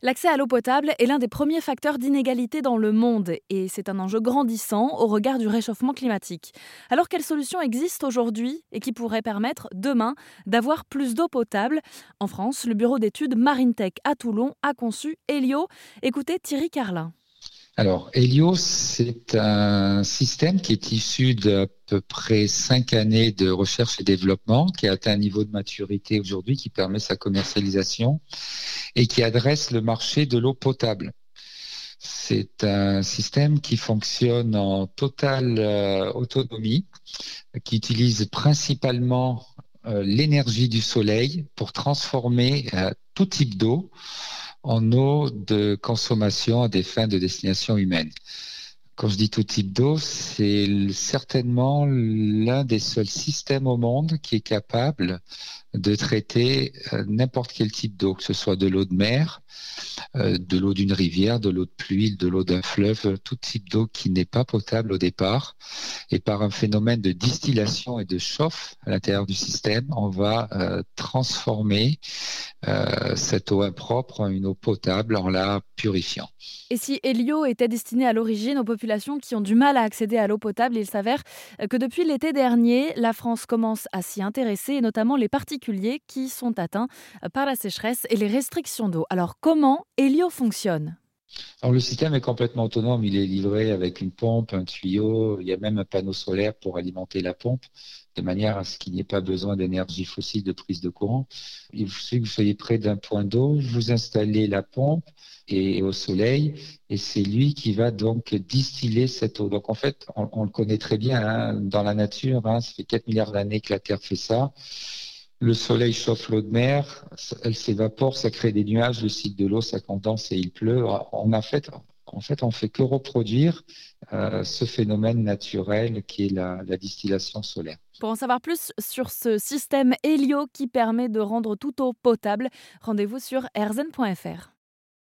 L'accès à l'eau potable est l'un des premiers facteurs d'inégalité dans le monde et c'est un enjeu grandissant au regard du réchauffement climatique. Alors quelles solutions existent aujourd'hui et qui pourraient permettre demain d'avoir plus d'eau potable? En France, le bureau d'études MarineTech à Toulon a conçu Helio. Écoutez Thierry Carlin. Alors, Helios, c'est un système qui est issu d'à peu près cinq années de recherche et développement, qui a atteint un niveau de maturité aujourd'hui qui permet sa commercialisation et qui adresse le marché de l'eau potable. C'est un système qui fonctionne en totale euh, autonomie, qui utilise principalement euh, l'énergie du soleil pour transformer euh, tout type d'eau en eau de consommation à des fins de destination humaine. Quand je dis tout type d'eau, c'est certainement l'un des seuls systèmes au monde qui est capable de traiter euh, n'importe quel type d'eau, que ce soit de l'eau de mer, euh, de l'eau d'une rivière, de l'eau de pluie, de l'eau d'un fleuve, tout type d'eau qui n'est pas potable au départ. Et par un phénomène de distillation et de chauffe à l'intérieur du système, on va euh, transformer cette eau impropre en une eau potable en la purifiant. Et si Helio était destiné à l'origine aux populations qui ont du mal à accéder à l'eau potable, il s'avère que depuis l'été dernier, la France commence à s'y intéresser, et notamment les particuliers qui sont atteints par la sécheresse et les restrictions d'eau. Alors comment Helio fonctionne? Alors le système est complètement autonome, il est livré avec une pompe, un tuyau, il y a même un panneau solaire pour alimenter la pompe, de manière à ce qu'il n'y ait pas besoin d'énergie fossile de prise de courant. Il suffit que vous soyez près d'un point d'eau, vous installez la pompe et au soleil, et c'est lui qui va donc distiller cette eau. Donc en fait, on, le connaît très bien hein, dans la nature, hein, ça fait 4 milliards d'années que la Terre fait ça le soleil chauffe l'eau de mer, elle s'évapore, ça crée des nuages, le cycle de l'eau, ça condense et il pleut. On a fait, en fait, on fait que reproduire euh, ce phénomène naturel qui est la, la, distillation solaire. Pour en savoir plus sur ce système Helio qui permet de rendre toute eau potable, rendez-vous sur erzen.fr.